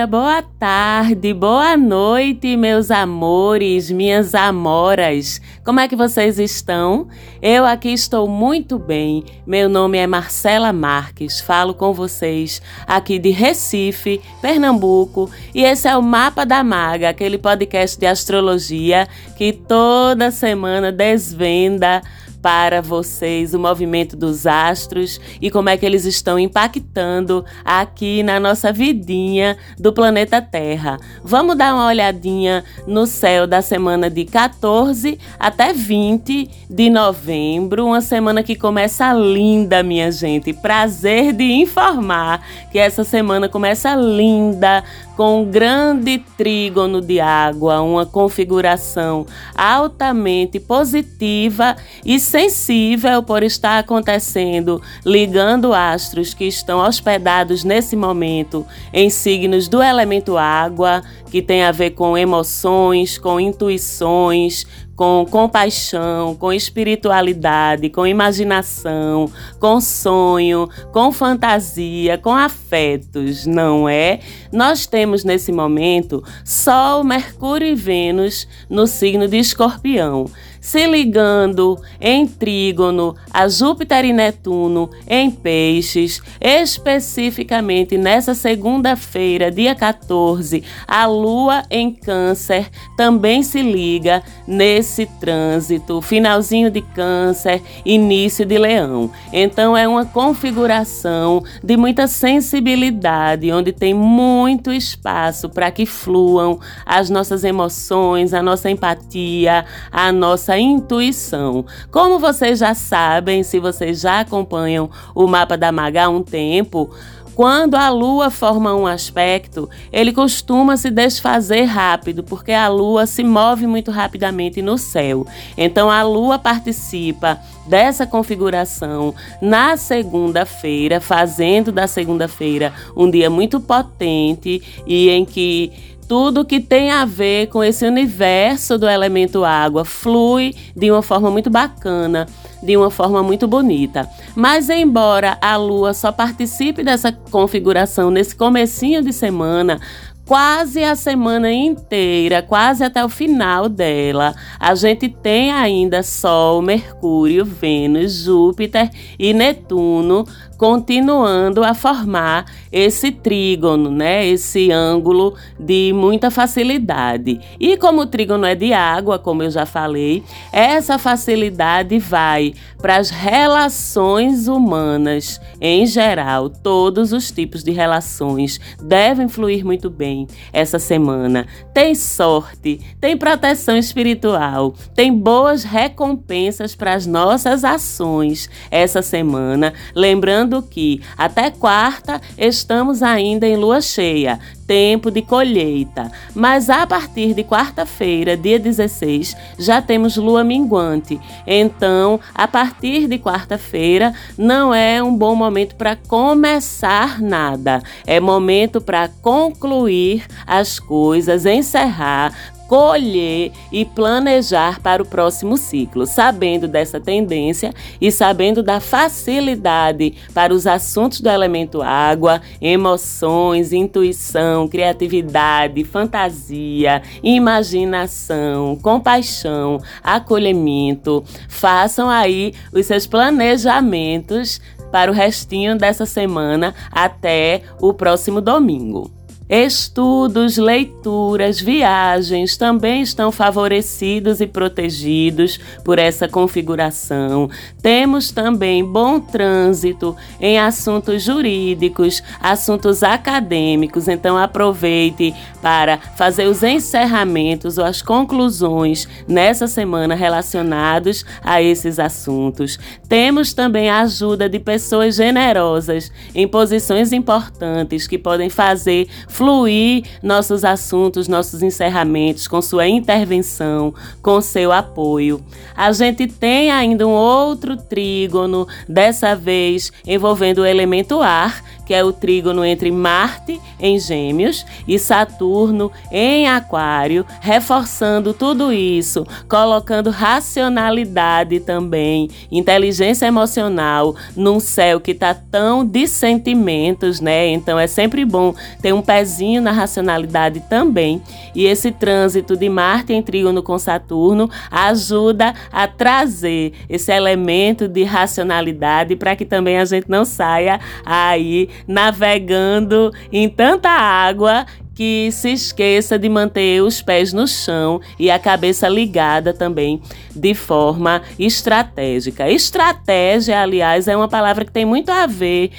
Dia, boa tarde, boa noite, meus amores, minhas amoras. Como é que vocês estão? Eu aqui estou muito bem. Meu nome é Marcela Marques. Falo com vocês aqui de Recife, Pernambuco, e esse é o Mapa da Maga, aquele podcast de astrologia que toda semana desvenda para vocês o movimento dos astros e como é que eles estão impactando aqui na nossa vidinha do planeta Terra. Vamos dar uma olhadinha no céu da semana de 14 até 20 de novembro, uma semana que começa linda, minha gente. Prazer de informar que essa semana começa linda, com um grande trígono de água, uma configuração altamente positiva e sensível por estar acontecendo, ligando astros que estão hospedados nesse momento em signos do elemento água, que tem a ver com emoções, com intuições, com compaixão, com espiritualidade, com imaginação, com sonho, com fantasia, com afetos, não é? Nós temos nesse momento Sol, Mercúrio e Vênus no signo de Escorpião se ligando em trígono a Júpiter e Netuno em Peixes, especificamente nessa segunda-feira, dia 14, a Lua em Câncer também se liga nesse trânsito, finalzinho de Câncer, início de Leão. Então é uma configuração de muita sensibilidade, onde tem muito espaço para que fluam as nossas emoções, a nossa empatia, a nossa nossa intuição. Como vocês já sabem, se vocês já acompanham o mapa da Maga há um tempo, quando a lua forma um aspecto, ele costuma se desfazer rápido, porque a lua se move muito rapidamente no céu. Então a lua participa dessa configuração na segunda-feira, fazendo da segunda-feira um dia muito potente e em que tudo que tem a ver com esse universo do elemento água flui de uma forma muito bacana, de uma forma muito bonita. Mas embora a lua só participe dessa configuração nesse comecinho de semana, quase a semana inteira, quase até o final dela, a gente tem ainda Sol, Mercúrio, Vênus, Júpiter e Netuno continuando a formar esse trígono, né? Esse ângulo de muita facilidade. E como o trígono é de água, como eu já falei, essa facilidade vai para as relações humanas em geral. Todos os tipos de relações devem fluir muito bem essa semana. Tem sorte, tem proteção espiritual, tem boas recompensas para as nossas ações essa semana. Lembrando que até quarta estamos ainda em lua cheia, tempo de colheita, mas a partir de quarta-feira, dia 16, já temos lua minguante. Então, a partir de quarta-feira, não é um bom momento para começar nada, é momento para concluir as coisas, encerrar, colher e planejar para o próximo ciclo, sabendo dessa tendência e sabendo da facilidade para os assuntos do elemento água, emoções, intuição, criatividade, fantasia, imaginação, compaixão, acolhimento. Façam aí os seus planejamentos para o restinho dessa semana até o próximo domingo. Estudos, leituras, viagens também estão favorecidos e protegidos por essa configuração. Temos também bom trânsito em assuntos jurídicos, assuntos acadêmicos, então aproveite para fazer os encerramentos ou as conclusões nessa semana relacionados a esses assuntos. Temos também a ajuda de pessoas generosas em posições importantes que podem fazer fluir nossos assuntos, nossos encerramentos com sua intervenção, com seu apoio. A gente tem ainda um outro trígono, dessa vez envolvendo o elemento ar, que é o trígono entre Marte em Gêmeos e Saturno em Aquário, reforçando tudo isso, colocando racionalidade também, inteligência emocional num céu que está tão de sentimentos, né? Então é sempre bom ter um pezinho na racionalidade também. E esse trânsito de Marte em trígono com Saturno ajuda a trazer esse elemento de racionalidade para que também a gente não saia aí navegando em tanta água que se esqueça de manter os pés no chão e a cabeça ligada também de forma estratégica. Estratégia, aliás, é uma palavra que tem muito a ver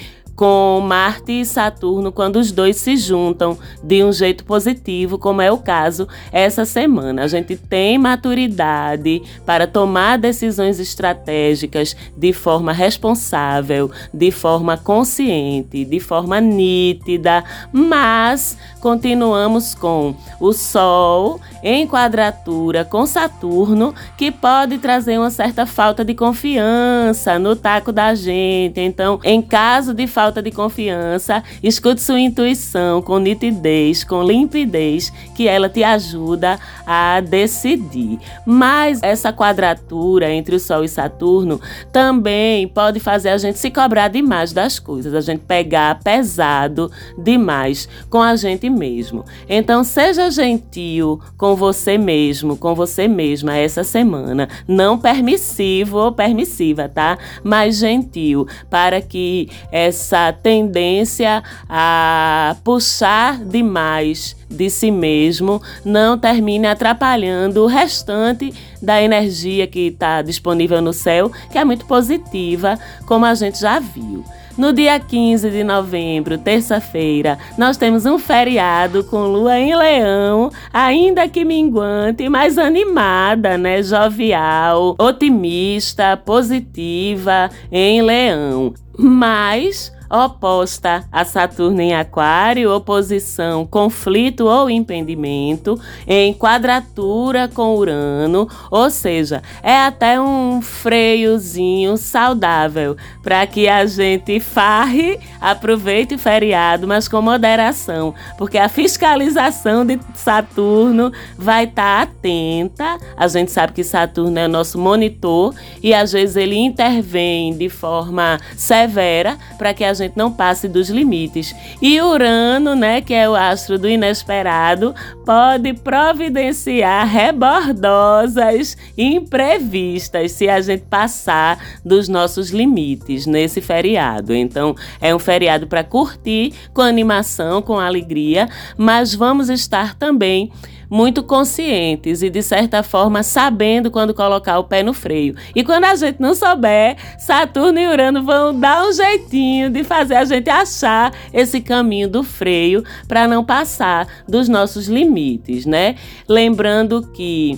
com Marte e Saturno quando os dois se juntam de um jeito positivo, como é o caso essa semana. A gente tem maturidade para tomar decisões estratégicas de forma responsável, de forma consciente, de forma nítida, mas continuamos com o Sol em quadratura com Saturno, que pode trazer uma certa falta de confiança no taco da gente. Então, em caso de falta falta de confiança, escute sua intuição com nitidez, com limpidez, que ela te ajuda a decidir. Mas essa quadratura entre o Sol e Saturno também pode fazer a gente se cobrar demais das coisas, a gente pegar pesado demais com a gente mesmo. Então, seja gentil com você mesmo, com você mesma essa semana. Não permissivo ou permissiva, tá? Mas gentil, para que essa tendência a puxar demais de si mesmo não termine atrapalhando o restante da energia que está disponível no céu, que é muito positiva, como a gente já viu. No dia 15 de novembro, terça-feira, nós temos um feriado com lua em leão, ainda que minguante, mas animada, né? Jovial, otimista, positiva em leão. Mas oposta a Saturno em Aquário, oposição, conflito ou impedimento, em quadratura com Urano, ou seja, é até um freiozinho saudável para que a gente farre, aproveite o feriado, mas com moderação, porque a fiscalização de Saturno vai estar tá atenta. A gente sabe que Saturno é o nosso monitor e às vezes ele intervém de forma severa para que a gente não passe dos limites. E Urano, né, que é o astro do inesperado, pode providenciar rebordosas imprevistas se a gente passar dos nossos limites nesse feriado. Então, é um feriado para curtir com animação, com alegria, mas vamos estar também muito conscientes e, de certa forma, sabendo quando colocar o pé no freio. E quando a gente não souber, Saturno e Urano vão dar um jeitinho de fazer a gente achar esse caminho do freio para não passar dos nossos limites, né? Lembrando que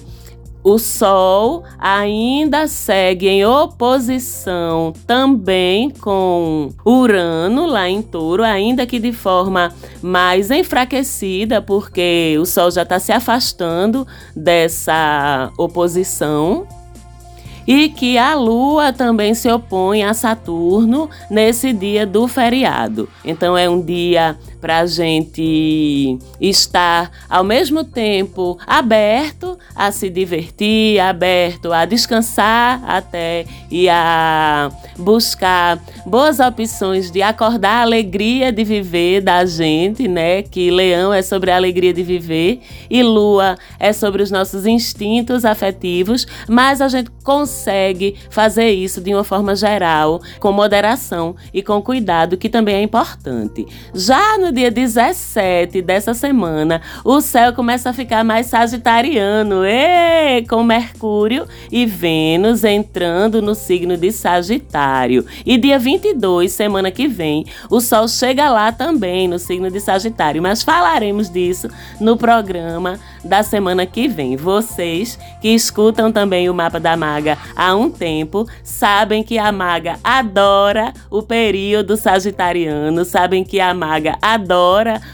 o Sol ainda segue em oposição também com Urano lá em Touro, ainda que de forma mais enfraquecida, porque o Sol já está se afastando dessa oposição e que a Lua também se opõe a Saturno nesse dia do feriado. Então é um dia para a gente estar ao mesmo tempo aberto a se divertir, aberto a descansar até e a buscar boas opções de acordar a alegria de viver da gente, né? Que Leão é sobre a alegria de viver e Lua é sobre os nossos instintos afetivos, mas a gente consegue fazer isso de uma forma geral, com moderação e com cuidado, que também é importante. Já no dia 17 dessa semana, o céu começa a ficar mais sagitariano, com Mercúrio e Vênus entrando no signo de Sagitário. E dia 22, semana que vem, o Sol chega lá também no signo de Sagitário, mas falaremos disso no programa da semana que vem. Vocês que escutam também o mapa da maga há um tempo sabem que a maga adora o período sagitariano, sabem que a maga adora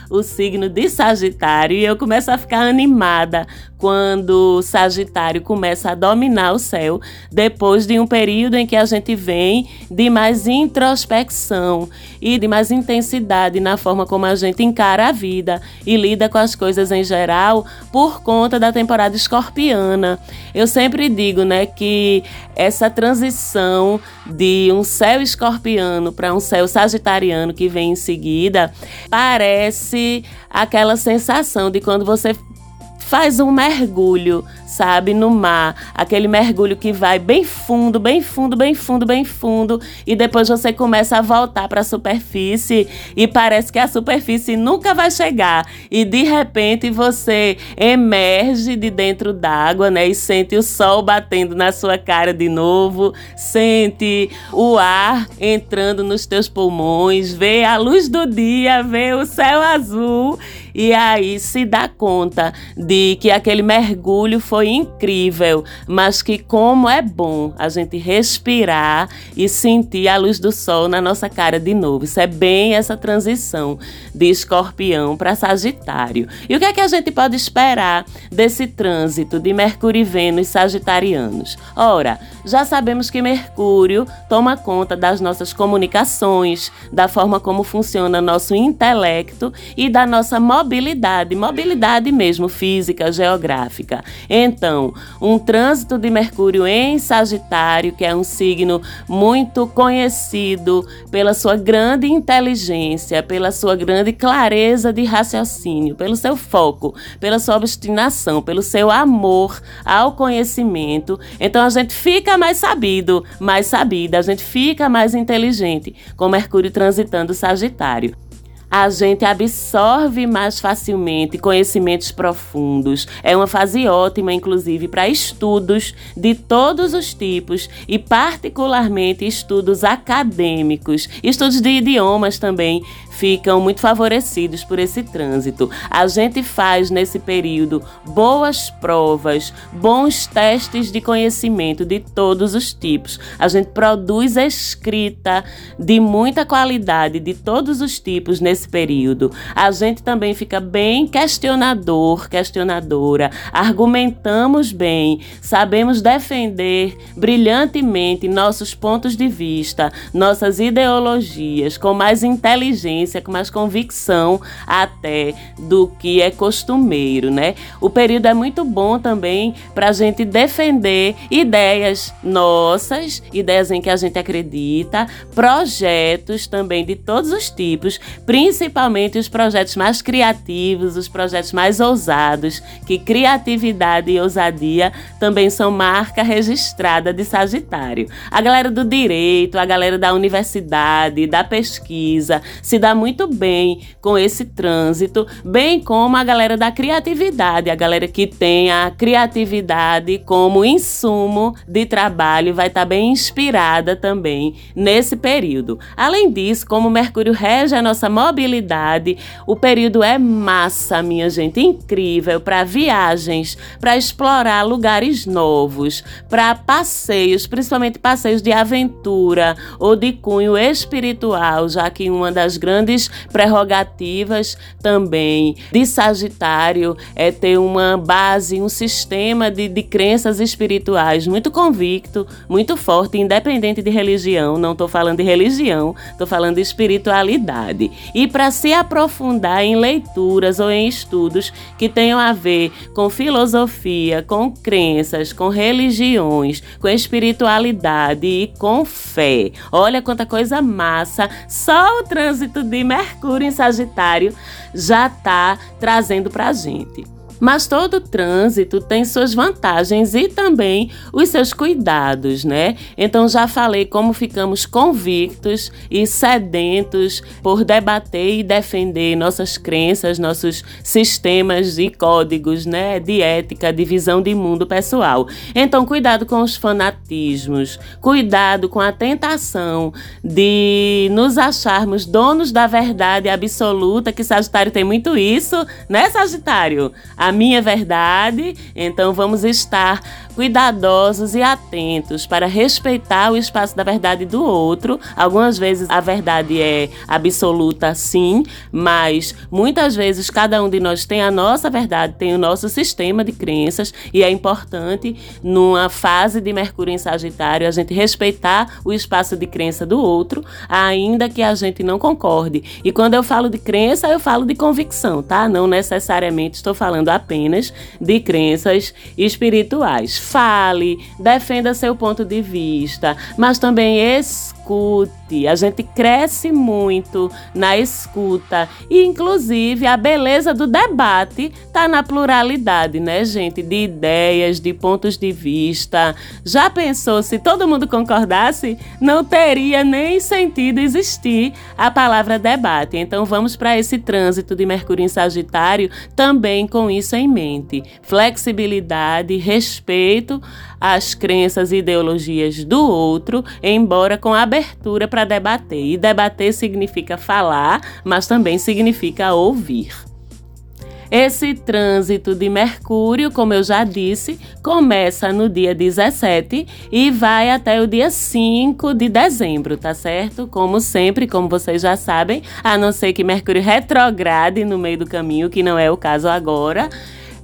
o signo de Sagitário e eu começo a ficar animada quando Sagitário começa a dominar o céu, depois de um período em que a gente vem de mais introspecção e de mais intensidade na forma como a gente encara a vida e lida com as coisas em geral por conta da temporada escorpiana. Eu sempre digo, né, que essa transição de um céu escorpiano para um céu sagitariano que vem em seguida parece aquela sensação de quando você faz um mergulho, sabe, no mar, aquele mergulho que vai bem fundo, bem fundo, bem fundo, bem fundo, e depois você começa a voltar para a superfície e parece que a superfície nunca vai chegar, e de repente você emerge de dentro d'água, né, e sente o sol batendo na sua cara de novo, sente o ar entrando nos teus pulmões, vê a luz do dia, vê o céu azul e aí se dá conta de que aquele mergulho foi incrível, mas que como é bom a gente respirar e sentir a luz do sol na nossa cara de novo. Isso é bem essa transição de escorpião para Sagitário. E o que é que a gente pode esperar desse trânsito de Mercúrio e Vênus sagitarianos? Ora, já sabemos que Mercúrio toma conta das nossas comunicações, da forma como funciona nosso intelecto e da nossa mobilidade, mobilidade mesmo física, geográfica. Então, um trânsito de Mercúrio em Sagitário, que é um signo muito conhecido pela sua grande inteligência, pela sua grande clareza de raciocínio, pelo seu foco, pela sua obstinação, pelo seu amor ao conhecimento. Então a gente fica mais sabido, mais sabida, a gente fica mais inteligente com Mercúrio transitando Sagitário a gente absorve mais facilmente conhecimentos profundos. É uma fase ótima, inclusive, para estudos de todos os tipos e, particularmente, estudos acadêmicos. Estudos de idiomas também ficam muito favorecidos por esse trânsito. A gente faz nesse período boas provas, bons testes de conhecimento de todos os tipos. A gente produz escrita de muita qualidade de todos os tipos nesse período. A gente também fica bem questionador, questionadora, argumentamos bem, sabemos defender brilhantemente nossos pontos de vista, nossas ideologias com mais inteligência com mais convicção até do que é costumeiro, né? O período é muito bom também para a gente defender ideias nossas, ideias em que a gente acredita, projetos também de todos os tipos, principalmente os projetos mais criativos, os projetos mais ousados, que criatividade e ousadia também são marca registrada de Sagitário. A galera do direito, a galera da universidade, da pesquisa, se dá muito bem com esse trânsito, bem como a galera da criatividade, a galera que tem a criatividade como insumo de trabalho vai estar tá bem inspirada também nesse período. Além disso, como Mercúrio rege a nossa mobilidade, o período é massa, minha gente, incrível para viagens, para explorar lugares novos, para passeios, principalmente passeios de aventura ou de cunho espiritual, já que uma das grandes grandes prerrogativas também de Sagitário é ter uma base, um sistema de, de crenças espirituais muito convicto, muito forte, independente de religião. Não estou falando de religião, estou falando de espiritualidade. E para se aprofundar em leituras ou em estudos que tenham a ver com filosofia, com crenças, com religiões, com espiritualidade e com fé. Olha quanta coisa massa! Só o trânsito de Mercúrio em Sagitário já está trazendo para a gente. Mas todo trânsito tem suas vantagens e também os seus cuidados, né? Então já falei como ficamos convictos e sedentos por debater e defender nossas crenças, nossos sistemas e códigos, né, de ética, de visão de mundo pessoal. Então cuidado com os fanatismos, cuidado com a tentação de nos acharmos donos da verdade absoluta, que Sagitário tem muito isso, né, Sagitário? A minha verdade. Então vamos estar cuidadosos e atentos para respeitar o espaço da verdade do outro. Algumas vezes a verdade é absoluta, sim, mas muitas vezes cada um de nós tem a nossa verdade, tem o nosso sistema de crenças e é importante numa fase de Mercúrio em Sagitário a gente respeitar o espaço de crença do outro, ainda que a gente não concorde. E quando eu falo de crença, eu falo de convicção, tá? Não necessariamente estou falando apenas de crenças espirituais. Fale, defenda seu ponto de vista, mas também escute. A gente cresce muito na escuta e, inclusive, a beleza do debate está na pluralidade, né, gente? De ideias, de pontos de vista. Já pensou se todo mundo concordasse? Não teria nem sentido existir a palavra debate. Então, vamos para esse trânsito de Mercúrio em Sagitário também com isso em mente. Flexibilidade, respeito às crenças e ideologias do outro, embora com abertura para debater. E debater significa falar, mas também significa ouvir. Esse trânsito de Mercúrio, como eu já disse, começa no dia 17 e vai até o dia 5 de dezembro, tá certo? Como sempre, como vocês já sabem, a não ser que Mercúrio retrograde no meio do caminho, que não é o caso agora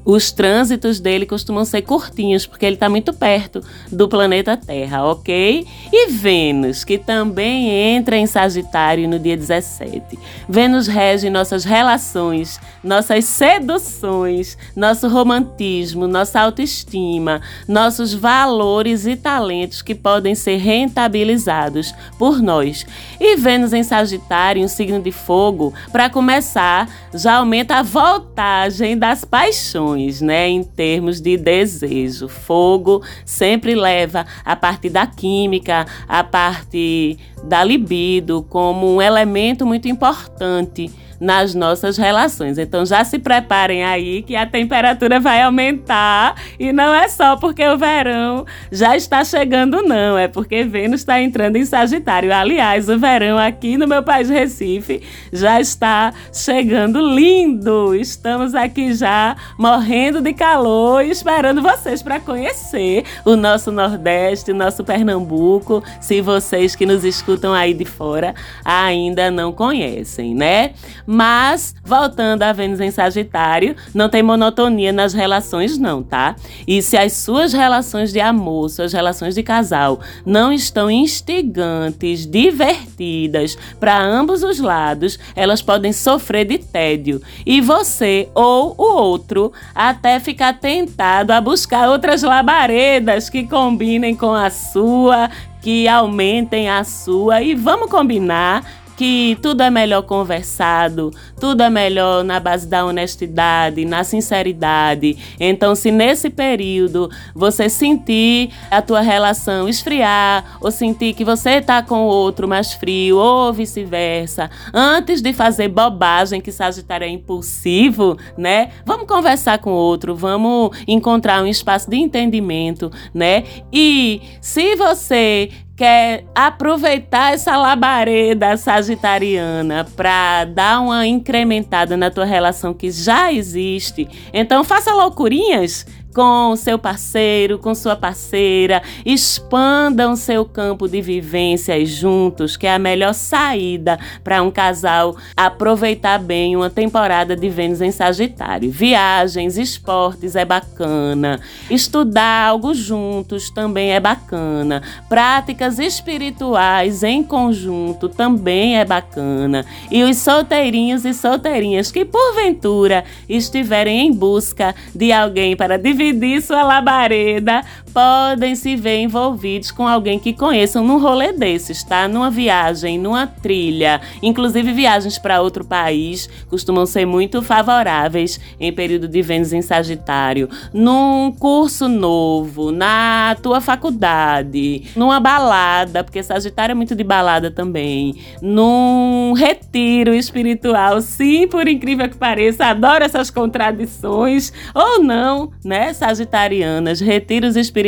os trânsitos dele costumam ser curtinhos, porque ele está muito perto do planeta Terra, ok? E Vênus, que também entra em Sagitário no dia 17. Vênus rege nossas relações, nossas seduções, nosso romantismo, nossa autoestima, nossos valores e talentos que podem ser rentabilizados por nós. E Vênus em Sagitário, um signo de fogo, para começar, já aumenta a voltagem das paixões né, em termos de desejo. Fogo sempre leva a parte da química, a parte da libido como um elemento muito importante nas nossas relações. Então já se preparem aí que a temperatura vai aumentar e não é só porque o verão já está chegando não, é porque Vênus está entrando em Sagitário. Aliás, o verão aqui no meu país Recife já está chegando lindo. Estamos aqui já morrendo de calor e esperando vocês para conhecer o nosso Nordeste, nosso Pernambuco, se vocês que nos escutam aí de fora ainda não conhecem, né? Mas, voltando a Vênus em Sagitário, não tem monotonia nas relações, não, tá? E se as suas relações de amor, suas relações de casal não estão instigantes, divertidas para ambos os lados, elas podem sofrer de tédio. E você ou o outro até ficar tentado a buscar outras labaredas que combinem com a sua, que aumentem a sua. E vamos combinar que tudo é melhor conversado, tudo é melhor na base da honestidade, na sinceridade. Então, se nesse período você sentir a tua relação esfriar, ou sentir que você está com o outro mais frio, ou vice-versa, antes de fazer bobagem, que Sagitário é impulsivo, né? Vamos conversar com o outro, vamos encontrar um espaço de entendimento, né? E se você quer aproveitar essa labareda sagitariana para dar uma incrementada na tua relação que já existe, então faça loucurinhas com seu parceiro, com sua parceira, expandam seu campo de vivências juntos, que é a melhor saída para um casal aproveitar bem uma temporada de Vênus em Sagitário. Viagens, esportes é bacana, estudar algo juntos também é bacana, práticas espirituais em conjunto também é bacana. E os solteirinhos e solteirinhas que porventura estiverem em busca de alguém para dividir dividir sua labareda, podem se ver envolvidos com alguém que conheçam num rolê desses, tá? Numa viagem, numa trilha. Inclusive, viagens para outro país costumam ser muito favoráveis em período de Vênus em Sagitário. Num curso novo, na tua faculdade, numa balada, porque Sagitário é muito de balada também. Num retiro espiritual, sim, por incrível que pareça, adoro essas contradições, ou não, né? sagitarianas, retiros espirituais,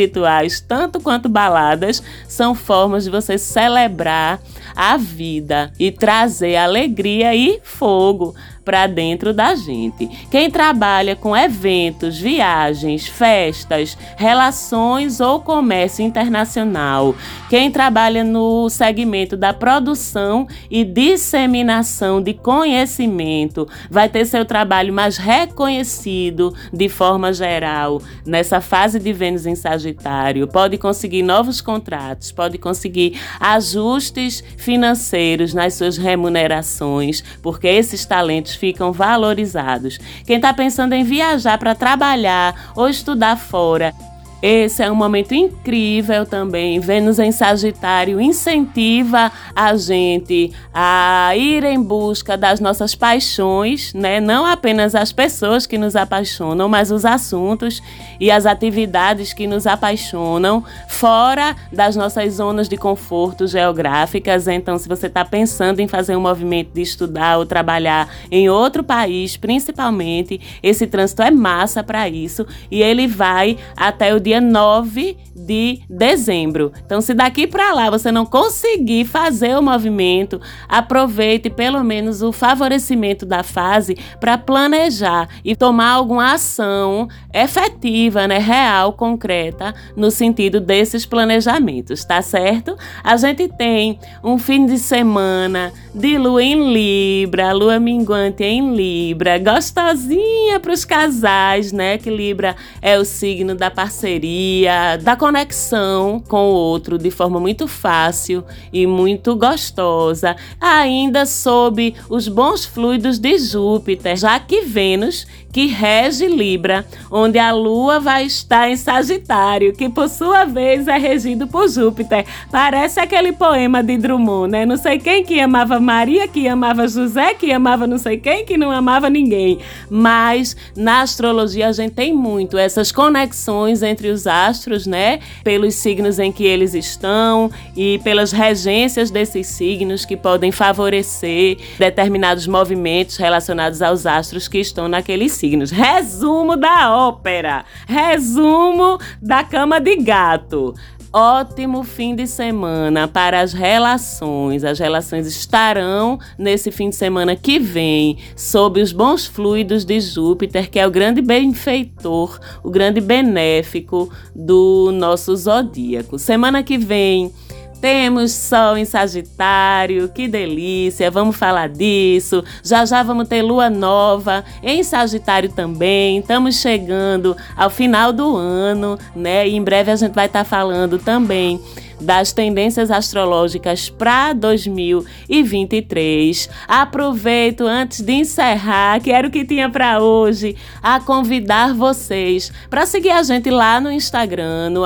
tanto quanto baladas, são formas de você celebrar a vida e trazer alegria e fogo para dentro da gente. Quem trabalha com eventos, viagens, festas, relações ou comércio internacional, quem trabalha no segmento da produção e disseminação de conhecimento, vai ter seu trabalho mais reconhecido de forma geral nessa fase de Vênus em Sagitário. Pode conseguir novos contratos, pode conseguir ajustes financeiros nas suas remunerações, porque esses talentos ficam valorizados. Quem está pensando em viajar para trabalhar ou estudar fora, esse é um momento incrível também. Vênus em Sagitário incentiva a gente a ir em busca das nossas paixões, né? Não apenas as pessoas que nos apaixonam, mas os assuntos e as atividades que nos apaixonam fora das nossas zonas de conforto geográficas. Então, se você está pensando em fazer um movimento de estudar ou trabalhar em outro país, principalmente, esse trânsito é massa para isso e ele vai até o dia 9 de dezembro. Então, se daqui para lá você não conseguir fazer o movimento, aproveite pelo menos o favorecimento da fase para planejar e tomar alguma ação efetiva, né, real, concreta, no sentido desses planejamentos, tá certo? A gente tem um fim de semana de lua em Libra, lua minguante em Libra, gostosinha para os casais, né? Que Libra é o signo da parceria, da conexão com o outro de forma muito fácil e muito gostosa, ainda sob os bons fluidos de Júpiter, já que Vênus, que rege Libra, onde a Lua vai estar em Sagitário, que por sua vez é regido por Júpiter. Parece aquele poema de Drummond, né? Não sei quem que amava Maria, que amava José, que amava não sei quem, que não amava ninguém. Mas na astrologia a gente tem muito essas conexões entre os astros, né? Pelos signos em que eles estão e pelas regências desses signos que podem favorecer determinados movimentos relacionados aos astros que estão naqueles signos. Resumo da ópera. Resumo da cama de gato. Ótimo fim de semana para as relações. As relações estarão nesse fim de semana que vem sob os bons fluidos de Júpiter, que é o grande benfeitor, o grande benéfico do nosso zodíaco. Semana que vem temos Sol em Sagitário, que delícia, vamos falar disso. Já já vamos ter Lua Nova em Sagitário também. Estamos chegando ao final do ano, né? E em breve a gente vai estar tá falando também das tendências astrológicas para 2023. Aproveito antes de encerrar, que era o que tinha para hoje, a convidar vocês para seguir a gente lá no Instagram, no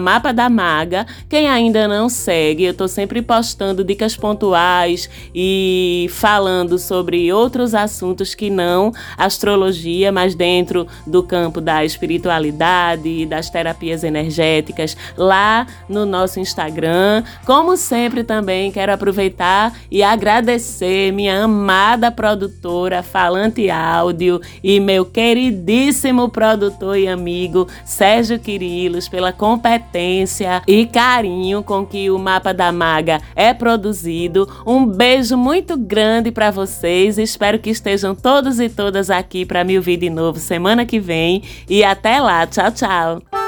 Mapa da Maga. Quem ainda não segue, eu estou sempre postando dicas pontuais e falando sobre outros assuntos que não astrologia, mas dentro do campo da espiritualidade e das terapias energéticas lá no nosso Instagram Instagram. Como sempre, também quero aproveitar e agradecer minha amada produtora Falante Áudio e meu queridíssimo produtor e amigo Sérgio Quirilos pela competência e carinho com que o Mapa da Maga é produzido. Um beijo muito grande para vocês. Espero que estejam todos e todas aqui para me ouvir de novo semana que vem. E até lá. Tchau, tchau.